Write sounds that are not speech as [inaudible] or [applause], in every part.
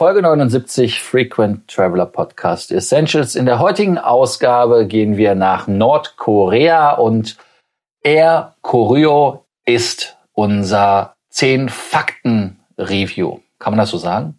Folge 79 Frequent Traveler Podcast Essentials. In der heutigen Ausgabe gehen wir nach Nordkorea und Air Koryo ist unser 10 Fakten Review. Kann man das so sagen?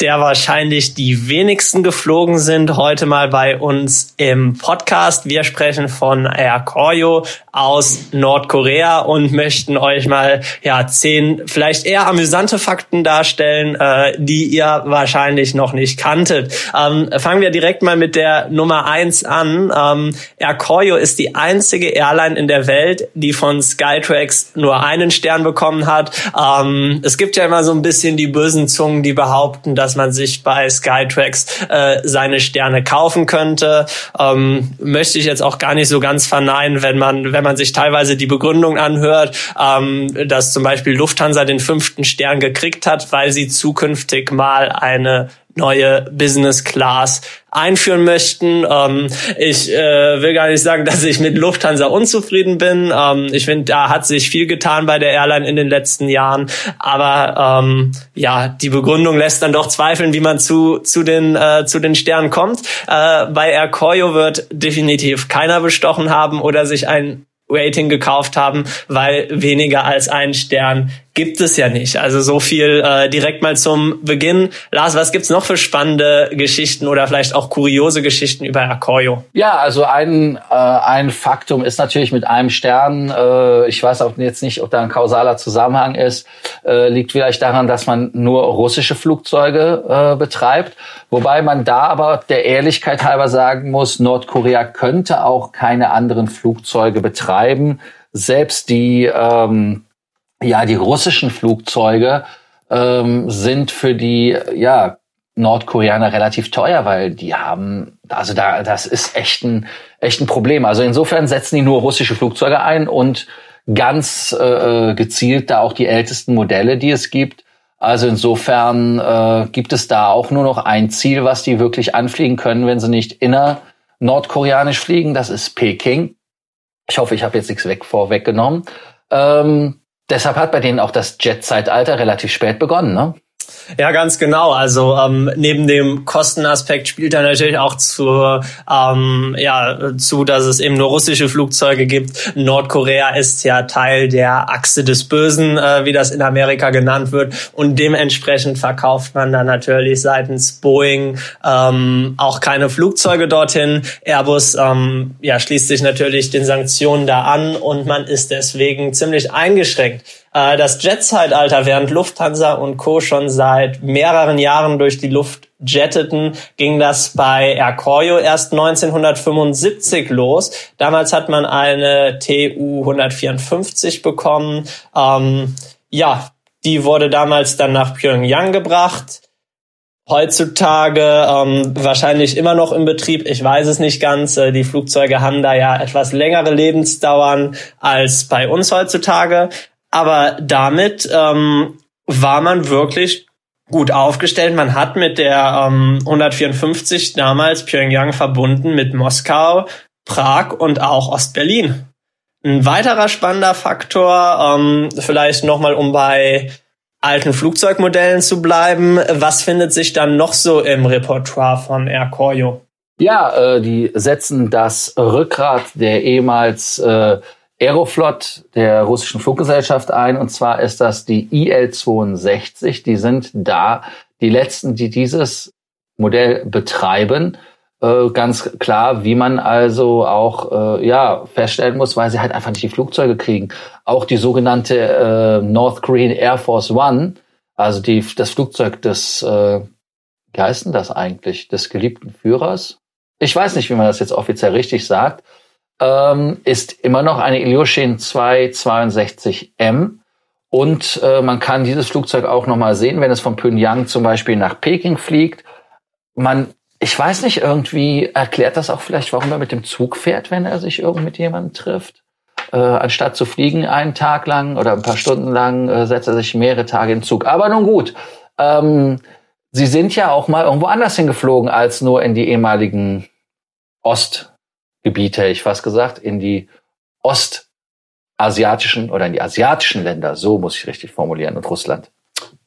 der wahrscheinlich die wenigsten geflogen sind, heute mal bei uns im Podcast. Wir sprechen von Air Koryo aus Nordkorea und möchten euch mal ja zehn vielleicht eher amüsante Fakten darstellen, äh, die ihr wahrscheinlich noch nicht kanntet. Ähm, fangen wir direkt mal mit der Nummer eins an. Ähm, Air Koryo ist die einzige Airline in der Welt, die von Skytrax nur einen Stern bekommen hat. Ähm, es gibt ja immer so ein bisschen die bösen Zungen, die behaupten, dass dass man sich bei Skytrax äh, seine Sterne kaufen könnte. Ähm, möchte ich jetzt auch gar nicht so ganz verneinen, wenn man, wenn man sich teilweise die Begründung anhört, ähm, dass zum Beispiel Lufthansa den fünften Stern gekriegt hat, weil sie zukünftig mal eine neue Business Class einführen möchten. Ähm, ich äh, will gar nicht sagen, [laughs] dass ich mit Lufthansa unzufrieden bin. Ähm, ich finde, da hat sich viel getan bei der Airline in den letzten Jahren. Aber ähm, ja, die Begründung lässt dann doch zweifeln, wie man zu, zu, den, äh, zu den Sternen kommt. Äh, bei Air Koryo wird definitiv keiner bestochen haben oder sich ein Rating gekauft haben, weil weniger als ein Stern gibt es ja nicht. Also so viel äh, direkt mal zum Beginn. Lars, was gibt's noch für spannende Geschichten oder vielleicht auch kuriose Geschichten über Akoyo? Ja, also ein, äh, ein Faktum ist natürlich mit einem Stern, äh, ich weiß auch jetzt nicht, ob da ein kausaler Zusammenhang ist, äh, liegt vielleicht daran, dass man nur russische Flugzeuge äh, betreibt. Wobei man da aber der Ehrlichkeit halber sagen muss, Nordkorea könnte auch keine anderen Flugzeuge betreiben. Selbst die ähm, ja, die russischen Flugzeuge ähm, sind für die ja, Nordkoreaner relativ teuer, weil die haben, also da, das ist echt ein, echt ein Problem. Also insofern setzen die nur russische Flugzeuge ein und ganz äh, gezielt da auch die ältesten Modelle, die es gibt. Also insofern äh, gibt es da auch nur noch ein Ziel, was die wirklich anfliegen können, wenn sie nicht inner nordkoreanisch fliegen. Das ist Peking. Ich hoffe, ich habe jetzt nichts weg vorweggenommen. Ähm, Deshalb hat bei denen auch das Jet-Zeitalter relativ spät begonnen, ne? Ja, ganz genau. Also ähm, neben dem Kostenaspekt spielt da natürlich auch zu, ähm, ja, zu, dass es eben nur russische Flugzeuge gibt. Nordkorea ist ja Teil der Achse des Bösen, äh, wie das in Amerika genannt wird. Und dementsprechend verkauft man dann natürlich seitens Boeing ähm, auch keine Flugzeuge dorthin. Airbus ähm, ja, schließt sich natürlich den Sanktionen da an und man ist deswegen ziemlich eingeschränkt. Äh, das Jet-Zeitalter, während Lufthansa und Co. schon seit mehreren Jahren durch die Luft jetteten, ging das bei Air Koryo erst 1975 los. Damals hat man eine TU 154 bekommen. Ähm, ja, die wurde damals dann nach Pyongyang gebracht. Heutzutage ähm, wahrscheinlich immer noch im Betrieb. Ich weiß es nicht ganz. Äh, die Flugzeuge haben da ja etwas längere Lebensdauern als bei uns heutzutage. Aber damit ähm, war man wirklich gut aufgestellt. Man hat mit der ähm, 154 damals Pyongyang verbunden mit Moskau, Prag und auch Ostberlin. Ein weiterer spannender Faktor, ähm, vielleicht nochmal um bei alten Flugzeugmodellen zu bleiben, was findet sich dann noch so im Repertoire von Air Koryo? Ja, äh, die setzen das Rückgrat der ehemals äh, Aeroflot der russischen Fluggesellschaft ein. Und zwar ist das die IL-62. Die sind da die letzten, die dieses Modell betreiben. Äh, ganz klar, wie man also auch äh, ja feststellen muss, weil sie halt einfach nicht die Flugzeuge kriegen. Auch die sogenannte äh, North Korean Air Force One, also die, das Flugzeug des, äh, wie heißt denn das eigentlich, des geliebten Führers? Ich weiß nicht, wie man das jetzt offiziell richtig sagt ähm, ist immer noch eine Ilyushin 262M. Und äh, man kann dieses Flugzeug auch nochmal sehen, wenn es von Pyongyang zum Beispiel nach Peking fliegt. Man, ich weiß nicht, irgendwie erklärt das auch vielleicht, warum er mit dem Zug fährt, wenn er sich irgend mit jemandem trifft. Äh, anstatt zu fliegen einen Tag lang oder ein paar Stunden lang, äh, setzt er sich mehrere Tage in Zug. Aber nun gut. Ähm, Sie sind ja auch mal irgendwo anders hingeflogen als nur in die ehemaligen Ostgebiete, ich fast gesagt, in die ostasiatischen oder in die asiatischen Länder. So muss ich richtig formulieren. Und Russland.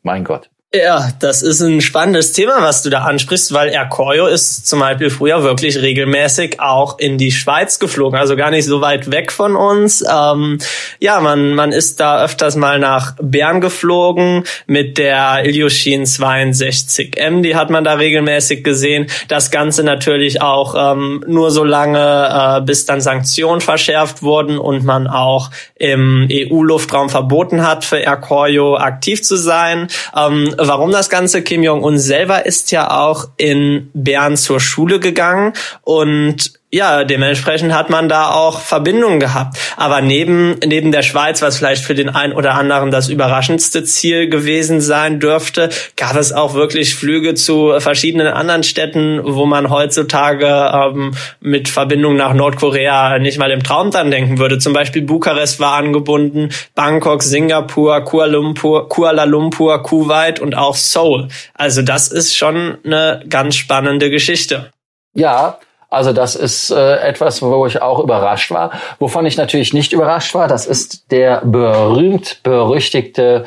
Mein Gott. Ja, das ist ein spannendes Thema, was du da ansprichst, weil Air Coyo ist zum Beispiel früher wirklich regelmäßig auch in die Schweiz geflogen, also gar nicht so weit weg von uns. Ähm, ja, man, man ist da öfters mal nach Bern geflogen mit der Ilyushin 62M, die hat man da regelmäßig gesehen. Das Ganze natürlich auch ähm, nur so lange, äh, bis dann Sanktionen verschärft wurden und man auch im EU-Luftraum verboten hat, für Air Coyo aktiv zu sein. Ähm, warum das Ganze? Kim Jong-un selber ist ja auch in Bern zur Schule gegangen und ja, dementsprechend hat man da auch Verbindungen gehabt. Aber neben, neben der Schweiz, was vielleicht für den einen oder anderen das überraschendste Ziel gewesen sein dürfte, gab es auch wirklich Flüge zu verschiedenen anderen Städten, wo man heutzutage ähm, mit Verbindung nach Nordkorea nicht mal im Traum dran denken würde. Zum Beispiel Bukarest war angebunden, Bangkok, Singapur, Kuala Lumpur, Kuala Lumpur, Kuwait und auch Seoul. Also das ist schon eine ganz spannende Geschichte. Ja, also das ist äh, etwas, wo ich auch überrascht war. Wovon ich natürlich nicht überrascht war, das ist der berühmt berüchtigte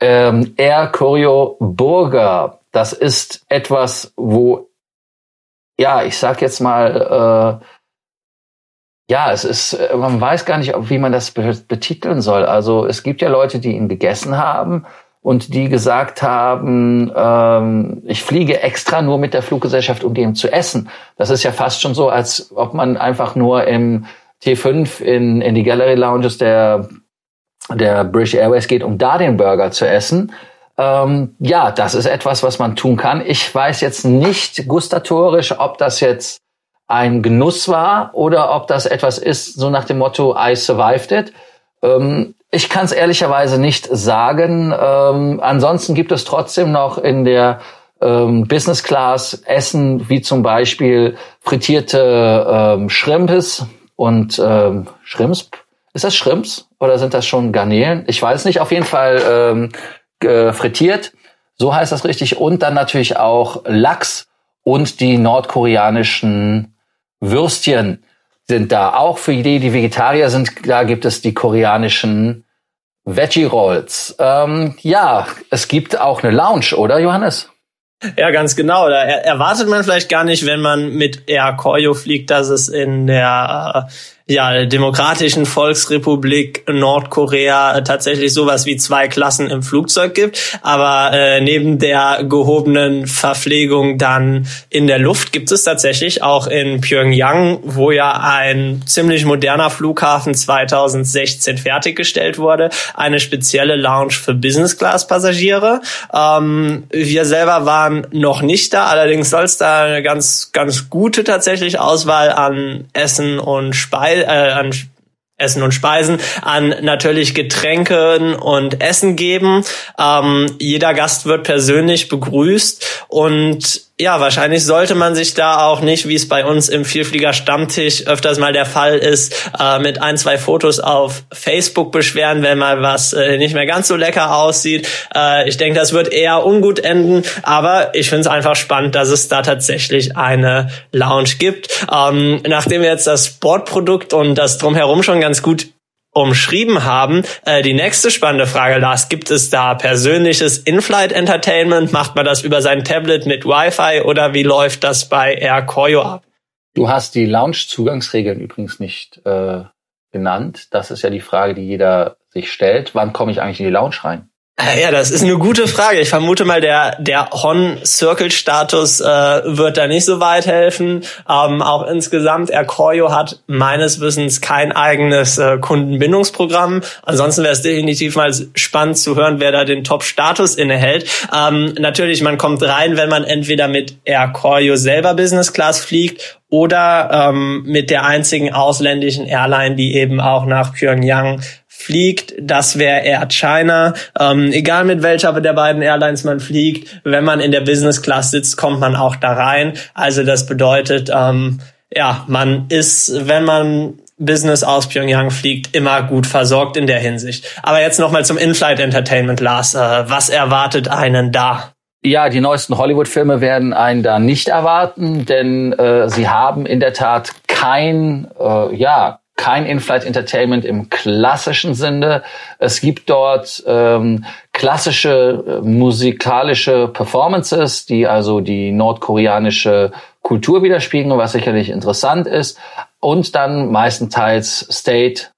ähm, Air Choreo Burger. Das ist etwas, wo, ja, ich sag jetzt mal, äh, ja, es ist, man weiß gar nicht, wie man das betiteln soll. Also es gibt ja Leute, die ihn gegessen haben und die gesagt haben, ähm, ich fliege extra nur mit der Fluggesellschaft, um dem zu essen. Das ist ja fast schon so, als ob man einfach nur im T5 in, in die Gallery Lounges der, der British Airways geht, um da den Burger zu essen. Ähm, ja, das ist etwas, was man tun kann. Ich weiß jetzt nicht gustatorisch, ob das jetzt ein Genuss war oder ob das etwas ist, so nach dem Motto, I survived it. Ähm, ich kann es ehrlicherweise nicht sagen. Ähm, ansonsten gibt es trotzdem noch in der ähm, Business Class Essen, wie zum Beispiel frittierte ähm, Schrimpes und ähm, Schrimps. Ist das Schrimps oder sind das schon Garnelen? Ich weiß nicht. Auf jeden Fall ähm, äh, frittiert. So heißt das richtig. Und dann natürlich auch Lachs und die nordkoreanischen Würstchen sind da. Auch für die, die Vegetarier sind, da gibt es die koreanischen Veggie Rolls. Ähm, ja, es gibt auch eine Lounge, oder Johannes? Ja, ganz genau. Da erwartet man vielleicht gar nicht, wenn man mit Air Koryo fliegt, dass es in der äh, ja, Demokratischen Volksrepublik Nordkorea tatsächlich sowas wie zwei Klassen im Flugzeug gibt. Aber äh, neben der gehobenen Verpflegung dann in der Luft gibt es tatsächlich auch in Pyongyang, wo ja ein ziemlich moderner Flughafen 2016 fertiggestellt wurde, eine spezielle Lounge für Business-Class-Passagiere. Ähm, wir selber waren noch nicht da, allerdings soll es da eine ganz, ganz gute tatsächlich Auswahl an Essen und Speisen Speise, äh, an Essen und Speisen, an natürlich Getränken und Essen geben. Ähm, jeder Gast wird persönlich begrüßt und ja, wahrscheinlich sollte man sich da auch nicht, wie es bei uns im Vielflieger Stammtisch öfters mal der Fall ist, äh, mit ein, zwei Fotos auf Facebook beschweren, wenn mal was äh, nicht mehr ganz so lecker aussieht. Äh, ich denke, das wird eher ungut enden, aber ich finde es einfach spannend, dass es da tatsächlich eine Lounge gibt. Ähm, nachdem wir jetzt das Sportprodukt und das drumherum schon ganz gut umschrieben haben. Äh, die nächste spannende Frage, Lars, gibt es da persönliches In-Flight Entertainment? Macht man das über sein Tablet mit Wi-Fi oder wie läuft das bei Air Coyo ab? Du hast die Lounge-Zugangsregeln übrigens nicht äh, genannt. Das ist ja die Frage, die jeder sich stellt. Wann komme ich eigentlich in die Lounge rein? Äh, ja, das ist eine gute Frage. Ich vermute mal, der, der Hon-Circle-Status äh, wird da nicht so weit helfen. Ähm, auch insgesamt, Ercorio hat meines Wissens kein eigenes äh, Kundenbindungsprogramm. Ansonsten wäre es definitiv mal spannend zu hören, wer da den Top-Status innehält. Ähm, natürlich, man kommt rein, wenn man entweder mit Ercorio selber Business Class fliegt oder ähm, mit der einzigen ausländischen Airline, die eben auch nach Pyongyang fliegt, das wäre Air China. Ähm, egal mit welcher der beiden Airlines man fliegt, wenn man in der Business Class sitzt, kommt man auch da rein. Also das bedeutet, ähm, ja, man ist, wenn man Business aus Pyongyang fliegt, immer gut versorgt in der Hinsicht. Aber jetzt nochmal zum In-Flight Entertainment, Lars. Äh, was erwartet einen da? Ja, die neuesten Hollywood-Filme werden einen da nicht erwarten, denn äh, sie haben in der Tat kein, äh, ja, kein In-Flight Entertainment im klassischen Sinne. Es gibt dort ähm, klassische äh, musikalische Performances, die also die nordkoreanische Kultur widerspiegeln, was sicherlich interessant ist. Und dann meistenteils State,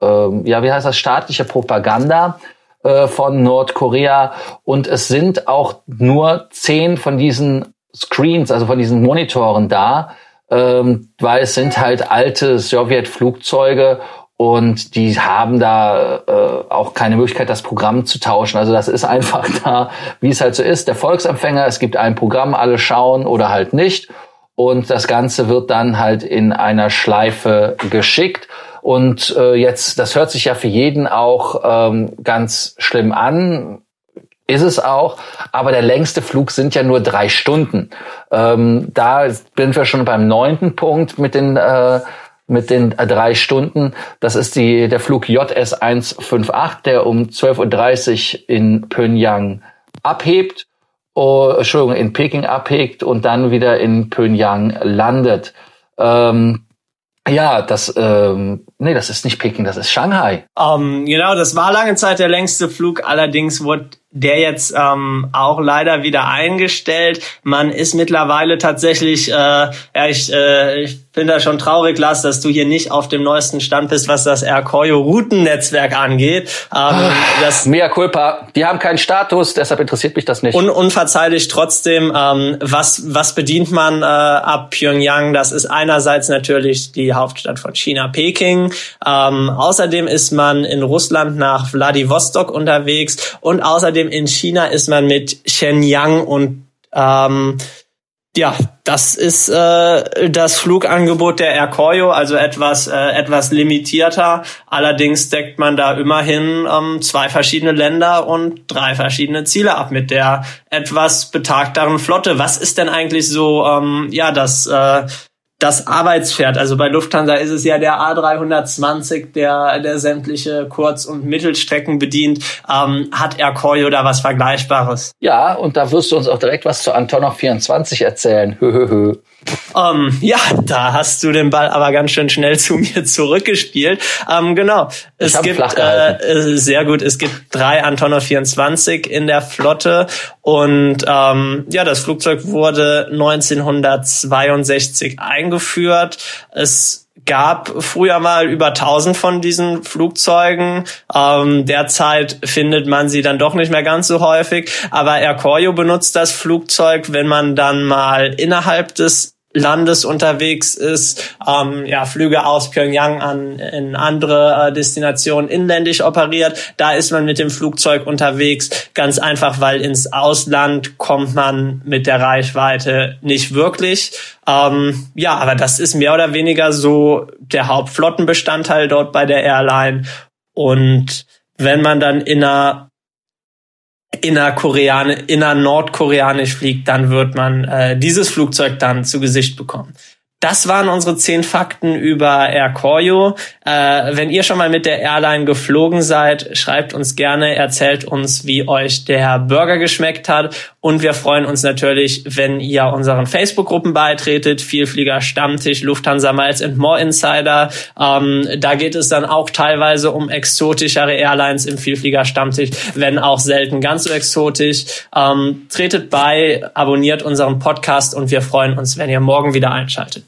ähm, ja, wie heißt das, staatliche Propaganda äh, von Nordkorea. Und es sind auch nur zehn von diesen Screens, also von diesen Monitoren da, ähm, weil es sind halt alte Sowjetflugzeuge und die haben da äh, auch keine Möglichkeit, das Programm zu tauschen. Also das ist einfach [laughs] da, wie es halt so ist. Der Volksempfänger, es gibt ein Programm, alle schauen oder halt nicht. Und das Ganze wird dann halt in einer Schleife geschickt. Und äh, jetzt, das hört sich ja für jeden auch ähm, ganz schlimm an ist es auch, aber der längste Flug sind ja nur drei Stunden. Ähm, da sind wir schon beim neunten Punkt mit den äh, mit den drei Stunden. Das ist die, der Flug JS 158, der um 12.30 Uhr in Pyongyang abhebt, oh, Entschuldigung, in Peking abhebt und dann wieder in Pyongyang landet. Ähm, ja, das, ähm, nee, das ist nicht Peking, das ist Shanghai. Um, ähm, genau, das war lange Zeit der längste Flug. Allerdings wurde der jetzt ähm, auch leider wieder eingestellt. Man ist mittlerweile tatsächlich, äh, ja, ich, äh, ich finde das schon traurig, Lars, dass du hier nicht auf dem neuesten Stand bist, was das Aircoyo Routennetzwerk angeht. Ähm, das Mea culpa, die haben keinen Status, deshalb interessiert mich das nicht. Un unverzeihlich trotzdem, ähm, was, was bedient man äh, ab Pyongyang? Das ist einerseits natürlich die Hauptstadt von China, Peking. Ähm, außerdem ist man in Russland nach Vladivostok unterwegs und außerdem Außerdem in China ist man mit Shenyang und ähm, ja, das ist äh, das Flugangebot der Air Koryo, also etwas äh, etwas limitierter. Allerdings deckt man da immerhin ähm, zwei verschiedene Länder und drei verschiedene Ziele ab mit der etwas betagteren Flotte. Was ist denn eigentlich so ähm, ja das äh, das Arbeitspferd. Also bei Lufthansa ist es ja der A320, der, der sämtliche Kurz- und Mittelstrecken bedient. Ähm, hat Air Koryo da was Vergleichbares? Ja, und da wirst du uns auch direkt was zu Antonov 24 erzählen. Hö, Um, ähm, ja, da hast du den Ball aber ganz schön schnell zu mir zurückgespielt. Um, ähm, genau. Es gibt äh, äh, sehr gut. Es gibt drei Antonov 24 in der Flotte und ähm, ja, das Flugzeug wurde 1962 eingeführt. Es gab früher mal über 1000 von diesen Flugzeugen. Ähm, derzeit findet man sie dann doch nicht mehr ganz so häufig. Aber Air Koryo benutzt das Flugzeug, wenn man dann mal innerhalb des Landes unterwegs ist, ähm, ja, Flüge aus Pyongyang an in andere äh, Destinationen inländisch operiert. Da ist man mit dem Flugzeug unterwegs, ganz einfach, weil ins Ausland kommt man mit der Reichweite nicht wirklich. Ähm, ja, aber das ist mehr oder weniger so der Hauptflottenbestandteil dort bei der Airline. Und wenn man dann in einer innerkoreanisch, inner nordkoreanisch fliegt, dann wird man äh, dieses Flugzeug dann zu Gesicht bekommen. Das waren unsere zehn Fakten über Air Koryo. Äh, wenn ihr schon mal mit der Airline geflogen seid, schreibt uns gerne, erzählt uns, wie euch der Burger geschmeckt hat. Und wir freuen uns natürlich, wenn ihr unseren Facebook-Gruppen beitretet. Vielflieger Stammtisch, Lufthansa Miles and More Insider. Ähm, da geht es dann auch teilweise um exotischere Airlines im Vielflieger Stammtisch, wenn auch selten ganz so exotisch. Ähm, tretet bei, abonniert unseren Podcast und wir freuen uns, wenn ihr morgen wieder einschaltet.